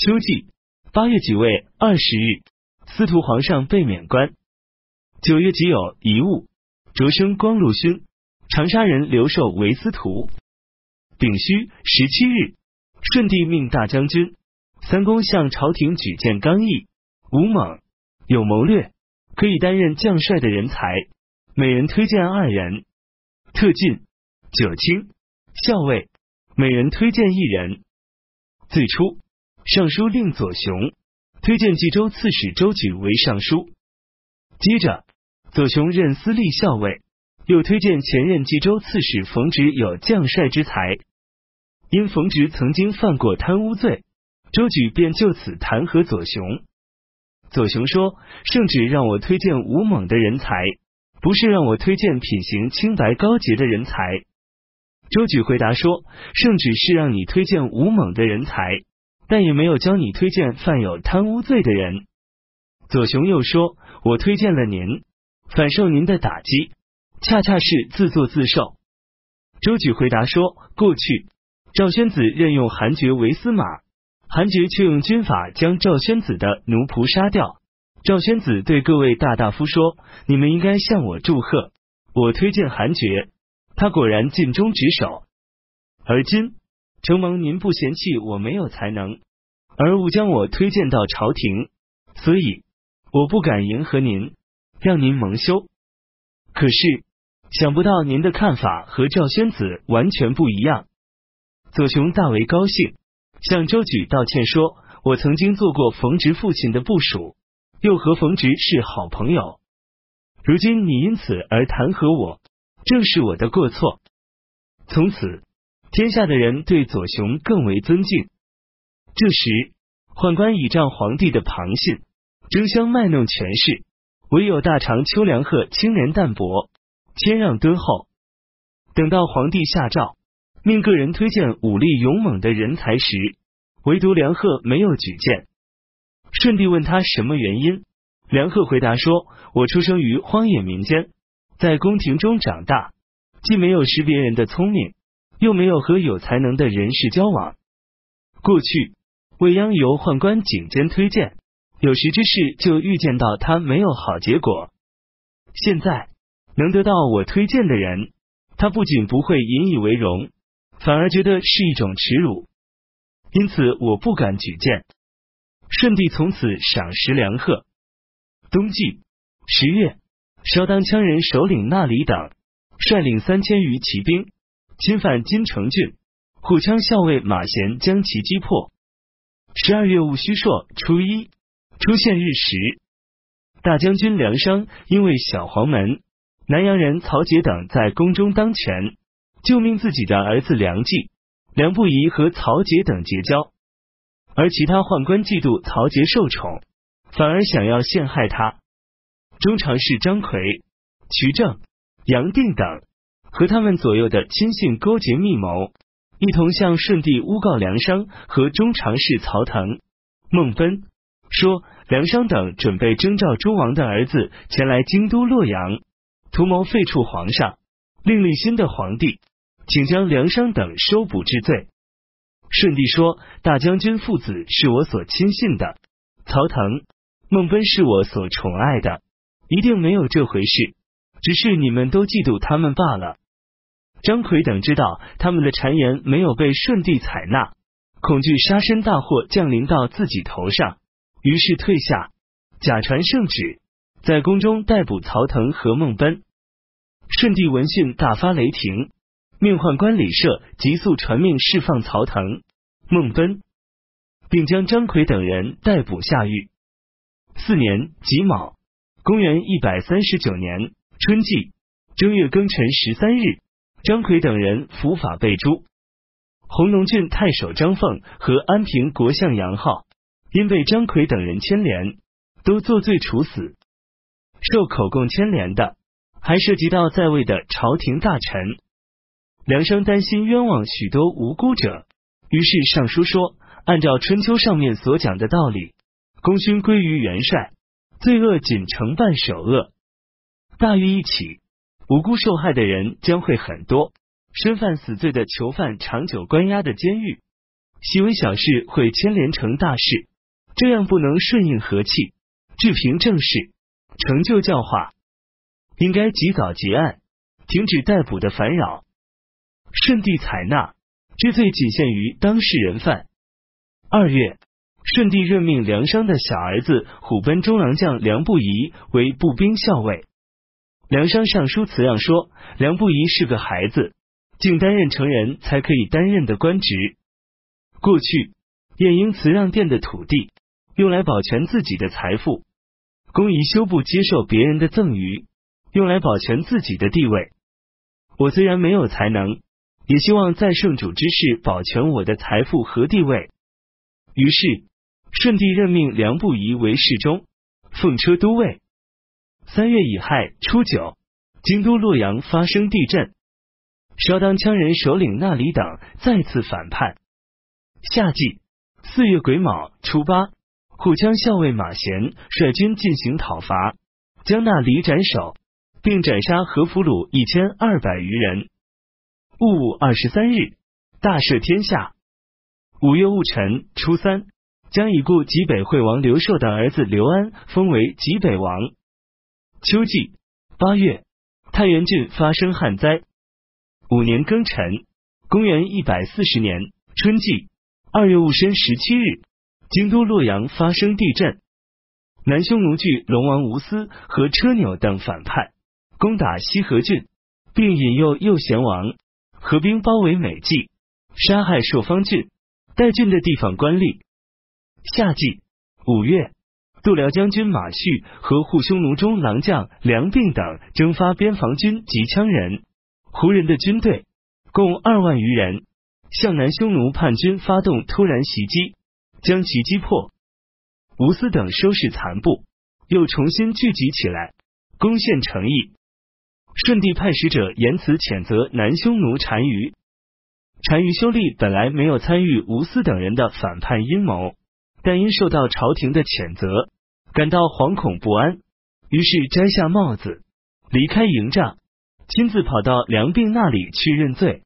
秋季八月己未二十日，司徒皇上被免官。九月己酉遗物，擢升光禄勋，长沙人刘寿为司徒。丙戌十七日，顺帝命大将军三公向朝廷举荐刚毅、武猛、有谋略，可以担任将帅的人才，每人推荐二人。特进九卿校尉，每人推荐一人。最初，尚书令左雄推荐冀州刺史周举为尚书，接着左雄任司隶校尉，又推荐前任冀州刺史冯植有将帅之才。因冯植曾经犯过贪污罪，周举便就此弹劾左雄。左雄说：“圣旨让我推荐武猛的人才，不是让我推荐品行清白高洁的人才。”周举回答说：“圣旨是让你推荐武猛的人才，但也没有教你推荐犯有贪污罪的人。”左雄又说：“我推荐了您，反受您的打击，恰恰是自作自受。”周举回答说：“过去。”赵宣子任用韩厥为司马，韩厥却用军法将赵宣子的奴仆杀掉。赵宣子对各位大大夫说：“你们应该向我祝贺，我推荐韩厥，他果然尽忠职守。而今承蒙您不嫌弃我没有才能，而误将我推荐到朝廷，所以我不敢迎合您，让您蒙羞。可是想不到您的看法和赵宣子完全不一样。”左雄大为高兴，向周举道歉说：“我曾经做过冯直父亲的部属，又和冯直是好朋友。如今你因此而弹劾我，正是我的过错。从此，天下的人对左雄更为尊敬。”这时，宦官倚仗皇帝的旁信，争相卖弄权势，唯有大长秋梁贺清廉淡泊，谦让敦厚。等到皇帝下诏。命个人推荐武力勇猛的人才时，唯独梁贺没有举荐。舜帝问他什么原因，梁贺回答说：“我出生于荒野民间，在宫廷中长大，既没有识别人的聪明，又没有和有才能的人士交往。过去未央由宦官景监推荐，有识之士就预见到他没有好结果。现在能得到我推荐的人，他不仅不会引以为荣。”反而觉得是一种耻辱，因此我不敢举荐。舜帝从此赏识梁贺。冬季十月，稍当羌人首领那里等率领三千余骑兵侵犯金城郡，护羌校尉马贤将其击破。十二月戊戌朔初一，出现日食。大将军梁商因为小黄门、南阳人曹节等在宫中当权。就命自己的儿子梁冀、梁不疑和曹节等结交，而其他宦官嫉妒曹节受宠，反而想要陷害他。中常侍张奎、瞿正、杨定等和他们左右的亲信勾结密谋，一同向顺帝诬告梁商和中常侍曹腾、孟奔，说梁商等准备征召诸王的儿子前来京都洛阳，图谋废黜皇上，另立新的皇帝。请将梁商等收捕治罪。舜帝说：“大将军父子是我所亲信的，曹腾、孟奔是我所宠爱的，一定没有这回事，只是你们都嫉妒他们罢了。”张奎等知道他们的谗言没有被舜帝采纳，恐惧杀身大祸降临到自己头上，于是退下，假传圣旨，在宫中逮捕曹腾和孟奔。舜帝闻讯大发雷霆。命宦官李涉急速传命释放曹腾、孟奔，并将张奎等人逮捕下狱。四年己卯，公元一百三十九年春季正月庚辰十三日，张奎等人伏法被诛。弘农郡太守张凤和安平国相杨浩因被张奎等人牵连，都作罪处死。受口供牵连的，还涉及到在位的朝廷大臣。梁商担心冤枉许多无辜者，于是上书说：“按照春秋上面所讲的道理，功勋归于元帅，罪恶仅承办首恶。大狱一起，无辜受害的人将会很多，身犯死罪的囚犯长久关押的监狱，细微小事会牵连成大事，这样不能顺应和气，治平正事，成就教化，应该及早结案，停止逮捕的烦扰。顺帝采纳，之罪仅限于当事人犯。二月，顺帝任命梁商的小儿子虎贲中郎将梁不疑为步兵校尉。梁商上书辞让说，梁不疑是个孩子，竟担任成人才可以担任的官职。过去，晏婴辞让殿的土地，用来保全自己的财富；公仪休不接受别人的赠与，用来保全自己的地位。我虽然没有才能，也希望在圣主之事保全我的财富和地位。于是，顺帝任命梁不疑为侍中、奉车都尉。三月乙亥初九，京都洛阳发生地震，稍当羌人首领那里等再次反叛。夏季四月癸卯初八，护羌校尉马贤率军进行讨伐，将那里斩首，并斩杀何俘虏一千二百余人。戊午二十三日，大赦天下。五月戊辰初三，将已故济北惠王刘寿的儿子刘安封为济北王。秋季八月，太原郡发生旱灾。五年庚辰，公元一百四十年春季。二月戊申十七日，京都洛阳发生地震，南匈奴惧龙王吴思和车纽等反叛，攻打西河郡，并引诱右贤王合兵包围美济，杀害朔方郡、代郡的地方官吏。夏季五月，度辽将军马旭和护匈奴中郎将梁并等征发边防军及羌人、胡人的军队，共二万余人。向南匈奴叛军发动突然袭击，将其击破。吴思等收拾残部，又重新聚集起来，攻陷城邑。顺帝派使者言辞谴责南匈奴单于。单于修立本来没有参与吴思等人的反叛阴谋，但因受到朝廷的谴责，感到惶恐不安，于是摘下帽子，离开营帐，亲自跑到梁并那里去认罪。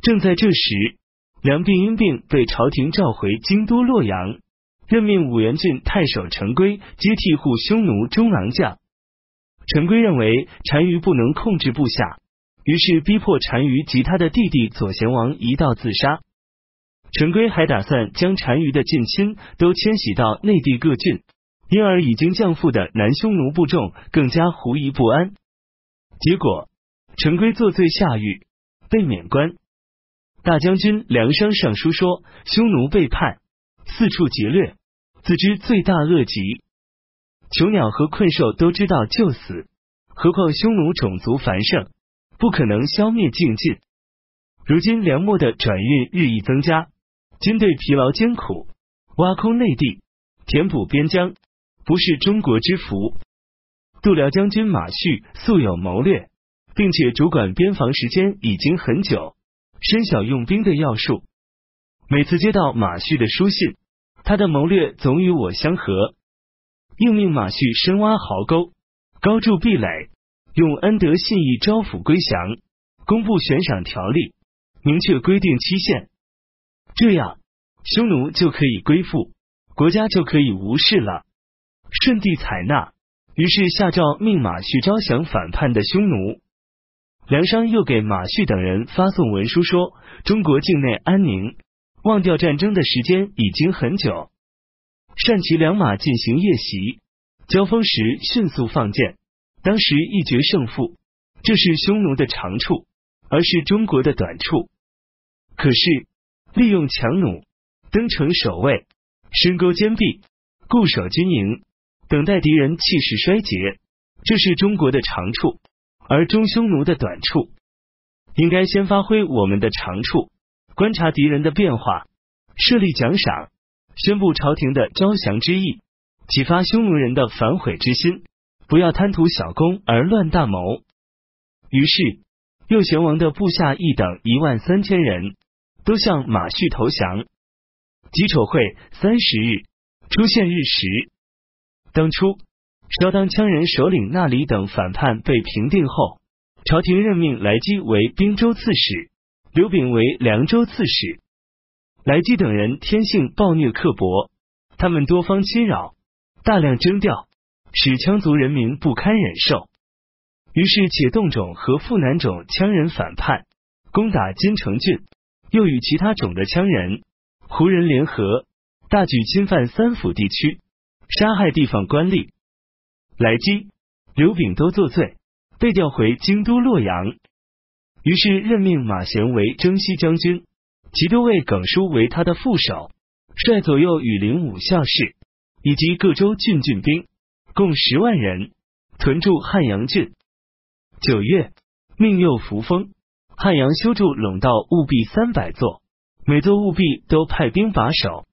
正在这时，梁病因病被朝廷召回京都洛阳，任命武元郡太守陈规接替护匈奴中郎将。陈规认为单于不能控制部下，于是逼迫单于及他的弟弟左贤王一道自杀。陈规还打算将单于的近亲都迁徙到内地各郡，因而已经降附的南匈奴部众更加狐疑不安。结果，陈规作罪下狱，被免官。大将军梁商上书说：“匈奴背叛，四处劫掠，自知罪大恶极。囚鸟和困兽都知道就死，何况匈奴种族繁盛，不可能消灭尽尽。如今粮秣的转运日益增加，军队疲劳艰苦，挖空内地，填补边疆，不是中国之福。度辽将军马旭素有谋略，并且主管边防时间已经很久。”身晓用兵的要术，每次接到马旭的书信，他的谋略总与我相合。应命马旭深挖壕沟，高筑壁垒，用恩德信义招抚归降，公布悬赏条例，明确规定期限，这样匈奴就可以归附，国家就可以无事了。舜帝采纳，于是下诏命马旭招降反叛的匈奴。梁商又给马旭等人发送文书说：“中国境内安宁，忘掉战争的时间已经很久。善骑良马进行夜袭，交锋时迅速放箭，当时一决胜负。这是匈奴的长处，而是中国的短处。可是利用强弩，登城守卫，深沟坚壁，固守军营，等待敌人气势衰竭，这是中国的长处。”而中匈奴的短处，应该先发挥我们的长处，观察敌人的变化，设立奖赏，宣布朝廷的招降之意，启发匈奴人的反悔之心，不要贪图小功而乱大谋。于是，右贤王的部下一等一万三千人都向马旭投降。己丑会三十日出现日食，当初。稍当羌人首领那里等反叛被平定后，朝廷任命来基为滨州刺史，刘炳为凉州刺史。来基等人天性暴虐刻薄，他们多方侵扰，大量征调，使羌族人民不堪忍受。于是，且冻种和富南种羌人反叛，攻打金城郡，又与其他种的羌人、胡人联合，大举侵犯三府地区，杀害地方官吏。来基、刘炳都作罪，被调回京都洛阳。于是任命马贤为征西将军，其都尉耿舒为他的副手，率左右羽林武校士以及各州郡郡兵，共十万人，屯驻汉阳郡。九月，命右扶风，汉阳修筑陇道务必三百座，每座务必都派兵把守。